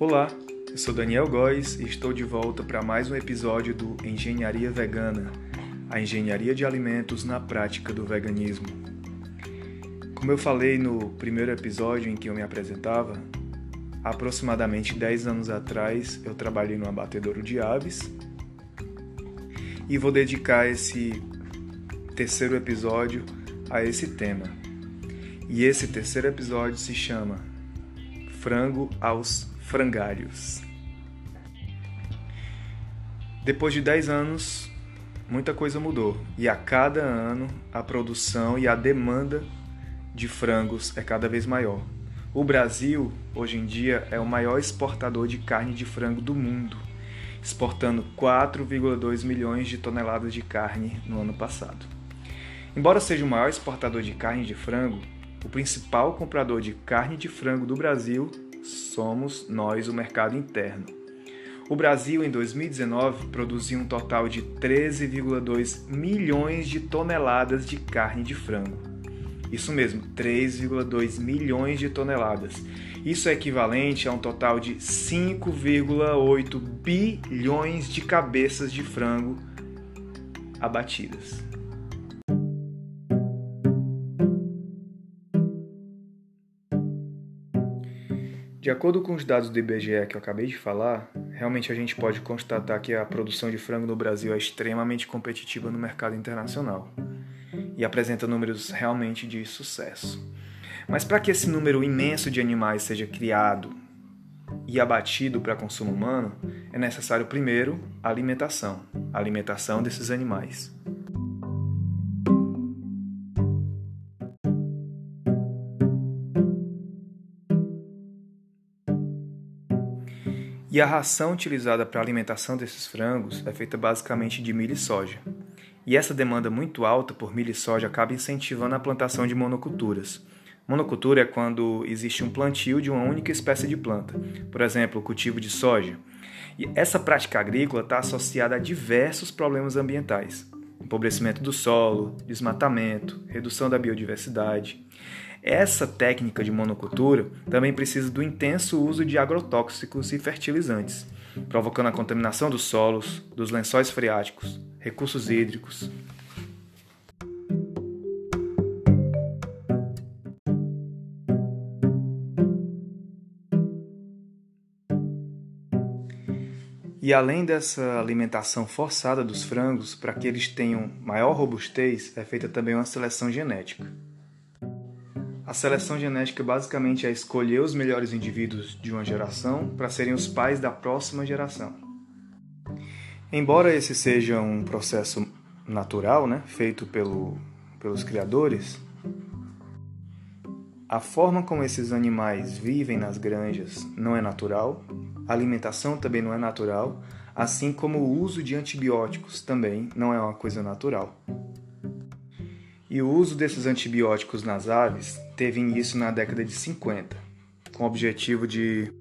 Olá, eu sou Daniel Góes e estou de volta para mais um episódio do Engenharia Vegana, a engenharia de alimentos na prática do veganismo. Como eu falei no primeiro episódio em que eu me apresentava, aproximadamente 10 anos atrás eu trabalhei no abatedouro de aves e vou dedicar esse terceiro episódio a esse tema. E esse terceiro episódio se chama Frango aos frangalhos. Depois de 10 anos, muita coisa mudou e a cada ano a produção e a demanda de frangos é cada vez maior. O Brasil, hoje em dia, é o maior exportador de carne de frango do mundo, exportando 4,2 milhões de toneladas de carne no ano passado. Embora seja o maior exportador de carne de frango, o principal comprador de carne de frango do Brasil somos nós, o mercado interno. O Brasil, em 2019, produziu um total de 13,2 milhões de toneladas de carne de frango. Isso mesmo, 3,2 milhões de toneladas. Isso é equivalente a um total de 5,8 bilhões de cabeças de frango abatidas. De acordo com os dados do IBGE que eu acabei de falar, realmente a gente pode constatar que a produção de frango no Brasil é extremamente competitiva no mercado internacional e apresenta números realmente de sucesso. Mas para que esse número imenso de animais seja criado e abatido para consumo humano, é necessário primeiro a alimentação, a alimentação desses animais. E a ração utilizada para a alimentação desses frangos é feita basicamente de milho e soja. E essa demanda muito alta por milho e soja acaba incentivando a plantação de monoculturas. Monocultura é quando existe um plantio de uma única espécie de planta, por exemplo, o cultivo de soja. E essa prática agrícola está associada a diversos problemas ambientais: empobrecimento do solo, desmatamento, redução da biodiversidade. Essa técnica de monocultura também precisa do intenso uso de agrotóxicos e fertilizantes, provocando a contaminação dos solos, dos lençóis freáticos, recursos hídricos. E além dessa alimentação forçada dos frangos, para que eles tenham maior robustez, é feita também uma seleção genética. A seleção genética basicamente é escolher os melhores indivíduos de uma geração para serem os pais da próxima geração. Embora esse seja um processo natural, né, feito pelo, pelos criadores, a forma como esses animais vivem nas granjas não é natural, a alimentação também não é natural, assim como o uso de antibióticos também não é uma coisa natural. E o uso desses antibióticos nas aves teve início na década de 50, com o objetivo de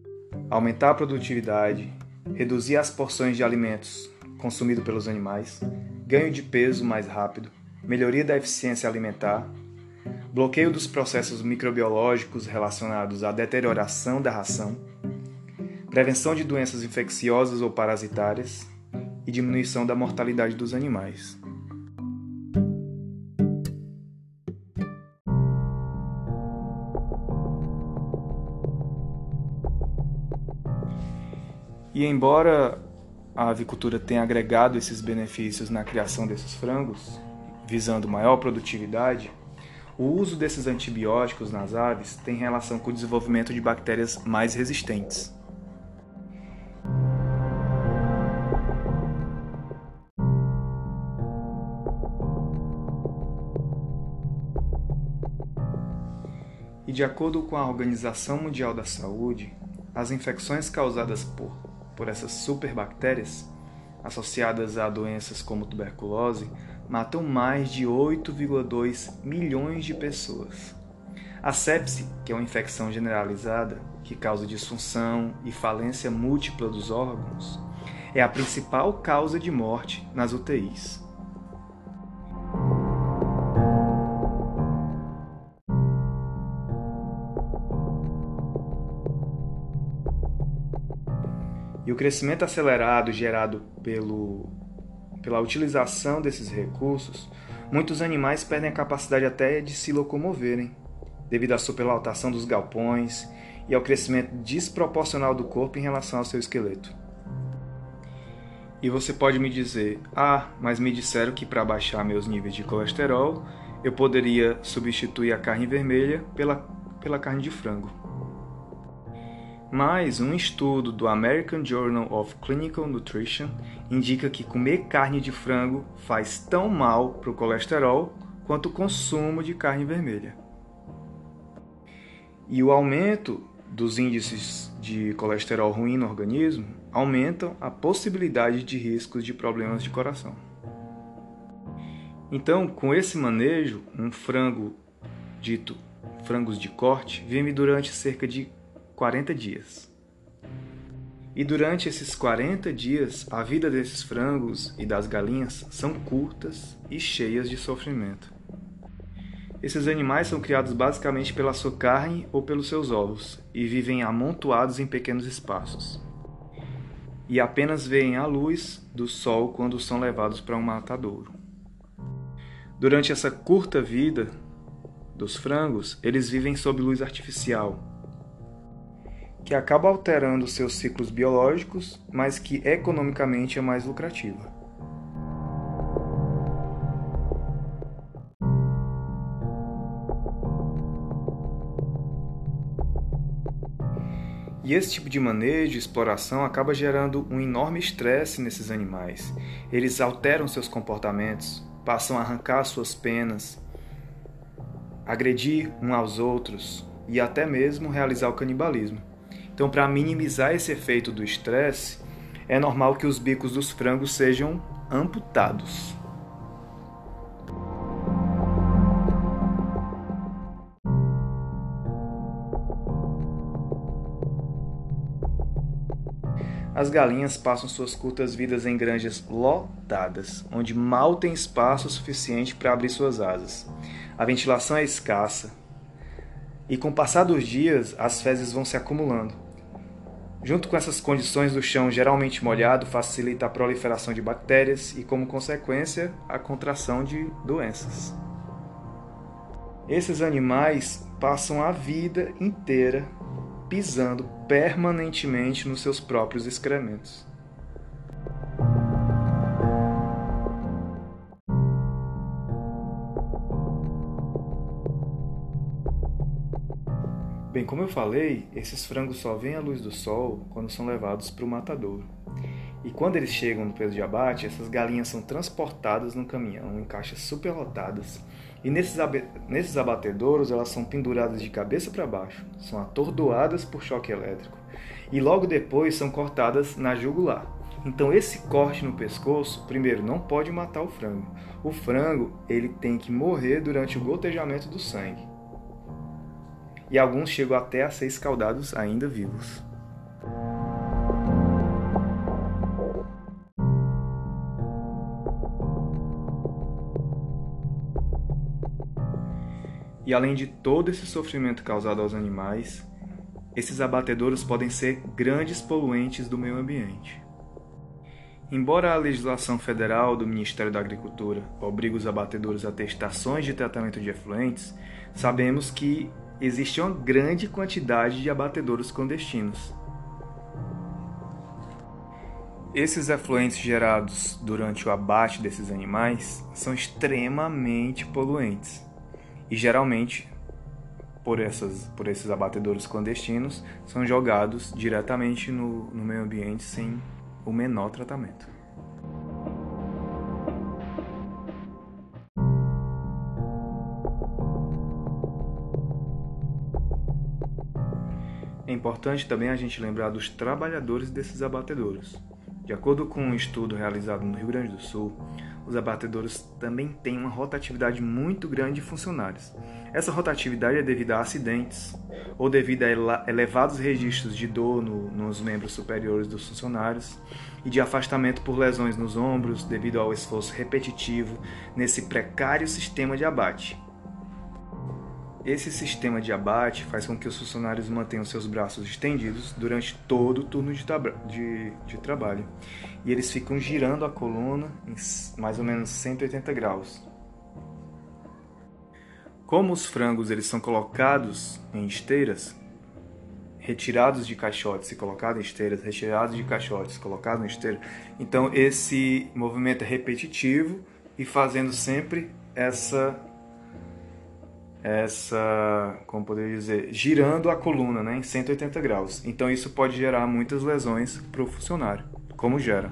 aumentar a produtividade, reduzir as porções de alimentos consumidos pelos animais, ganho de peso mais rápido, melhoria da eficiência alimentar, bloqueio dos processos microbiológicos relacionados à deterioração da ração, prevenção de doenças infecciosas ou parasitárias e diminuição da mortalidade dos animais. E embora a avicultura tenha agregado esses benefícios na criação desses frangos, visando maior produtividade, o uso desses antibióticos nas aves tem relação com o desenvolvimento de bactérias mais resistentes. E de acordo com a Organização Mundial da Saúde, as infecções causadas por por essas superbactérias, associadas a doenças como tuberculose, matam mais de 8,2 milhões de pessoas. A sepse, que é uma infecção generalizada que causa disfunção e falência múltipla dos órgãos, é a principal causa de morte nas UTIs. Crescimento acelerado gerado pelo, pela utilização desses recursos, muitos animais perdem a capacidade até de se locomoverem, devido à superlotação dos galpões e ao crescimento desproporcional do corpo em relação ao seu esqueleto. E você pode me dizer: ah, mas me disseram que para baixar meus níveis de colesterol eu poderia substituir a carne vermelha pela, pela carne de frango. Mas um estudo do American Journal of Clinical Nutrition indica que comer carne de frango faz tão mal para o colesterol quanto o consumo de carne vermelha. E o aumento dos índices de colesterol ruim no organismo aumentam a possibilidade de riscos de problemas de coração. Então, com esse manejo, um frango dito frangos de corte vive durante cerca de 40 dias. E durante esses 40 dias, a vida desses frangos e das galinhas são curtas e cheias de sofrimento. Esses animais são criados basicamente pela sua carne ou pelos seus ovos e vivem amontoados em pequenos espaços. E apenas veem a luz do sol quando são levados para um matadouro. Durante essa curta vida dos frangos, eles vivem sob luz artificial, que acaba alterando seus ciclos biológicos, mas que economicamente é mais lucrativa. E esse tipo de manejo exploração acaba gerando um enorme estresse nesses animais. Eles alteram seus comportamentos, passam a arrancar suas penas, agredir uns aos outros e até mesmo realizar o canibalismo. Então, para minimizar esse efeito do estresse, é normal que os bicos dos frangos sejam amputados. As galinhas passam suas curtas vidas em granjas lotadas, onde mal tem espaço suficiente para abrir suas asas. A ventilação é escassa e, com o passar dos dias, as fezes vão se acumulando. Junto com essas condições do chão geralmente molhado, facilita a proliferação de bactérias e, como consequência, a contração de doenças. Esses animais passam a vida inteira pisando permanentemente nos seus próprios excrementos. Bem, como eu falei, esses frangos só veem a luz do sol quando são levados para o matadouro. E quando eles chegam no peso de abate, essas galinhas são transportadas num caminhão em caixas superlotadas e nesses, nesses abatedouros elas são penduradas de cabeça para baixo, são atordoadas por choque elétrico e logo depois são cortadas na jugular. Então esse corte no pescoço, primeiro, não pode matar o frango. O frango ele tem que morrer durante o gotejamento do sangue. E alguns chegam até a ser escaldados ainda vivos. E além de todo esse sofrimento causado aos animais, esses abatedouros podem ser grandes poluentes do meio ambiente. Embora a legislação federal do Ministério da Agricultura obrigue os abatedouros a ter estações de tratamento de efluentes, sabemos que existe uma grande quantidade de abatedouros clandestinos. Esses efluentes gerados durante o abate desses animais são extremamente poluentes e geralmente por, essas, por esses abatedouros clandestinos são jogados diretamente no, no meio ambiente sem o menor tratamento. É importante também a gente lembrar dos trabalhadores desses abatedouros. De acordo com um estudo realizado no Rio Grande do Sul, os abatedouros também têm uma rotatividade muito grande de funcionários. Essa rotatividade é devido a acidentes ou devido a elevados registros de dor no, nos membros superiores dos funcionários e de afastamento por lesões nos ombros devido ao esforço repetitivo nesse precário sistema de abate. Esse sistema de abate faz com que os funcionários mantenham seus braços estendidos durante todo o turno de, de, de, trabalho. E eles ficam girando a coluna em mais ou menos 180 graus. Como os frangos eles são colocados em esteiras, retirados de caixotes e colocados em esteiras, retirados de caixotes, colocados em esteiras, então esse movimento é repetitivo e fazendo sempre essa essa, como poderia dizer, girando a coluna né, em 180 graus. Então isso pode gerar muitas lesões para o funcionário, como gera.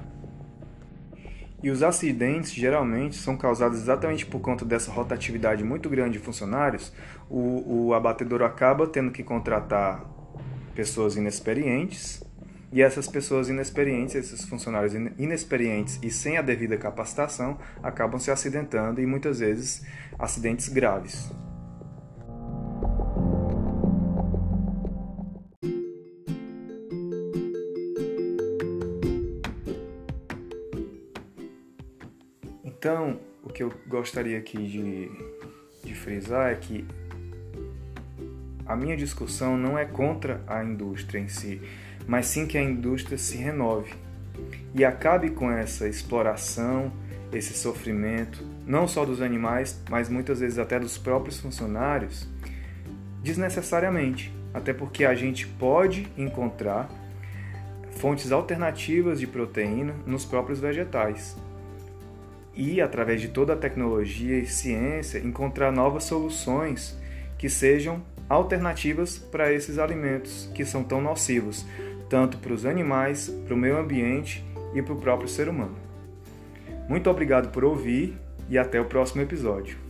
E os acidentes geralmente são causados exatamente por conta dessa rotatividade muito grande de funcionários. O, o abatedor acaba tendo que contratar pessoas inexperientes e essas pessoas inexperientes, esses funcionários inexperientes e sem a devida capacitação, acabam se acidentando e muitas vezes acidentes graves. Então, o que eu gostaria aqui de, de frisar é que a minha discussão não é contra a indústria em si, mas sim que a indústria se renove e acabe com essa exploração, esse sofrimento, não só dos animais, mas muitas vezes até dos próprios funcionários, desnecessariamente. Até porque a gente pode encontrar fontes alternativas de proteína nos próprios vegetais e, através de toda a tecnologia e ciência, encontrar novas soluções que sejam alternativas para esses alimentos que são tão nocivos, tanto para os animais, para o meio ambiente e para o próprio ser humano. Muito obrigado por ouvir e até o próximo episódio.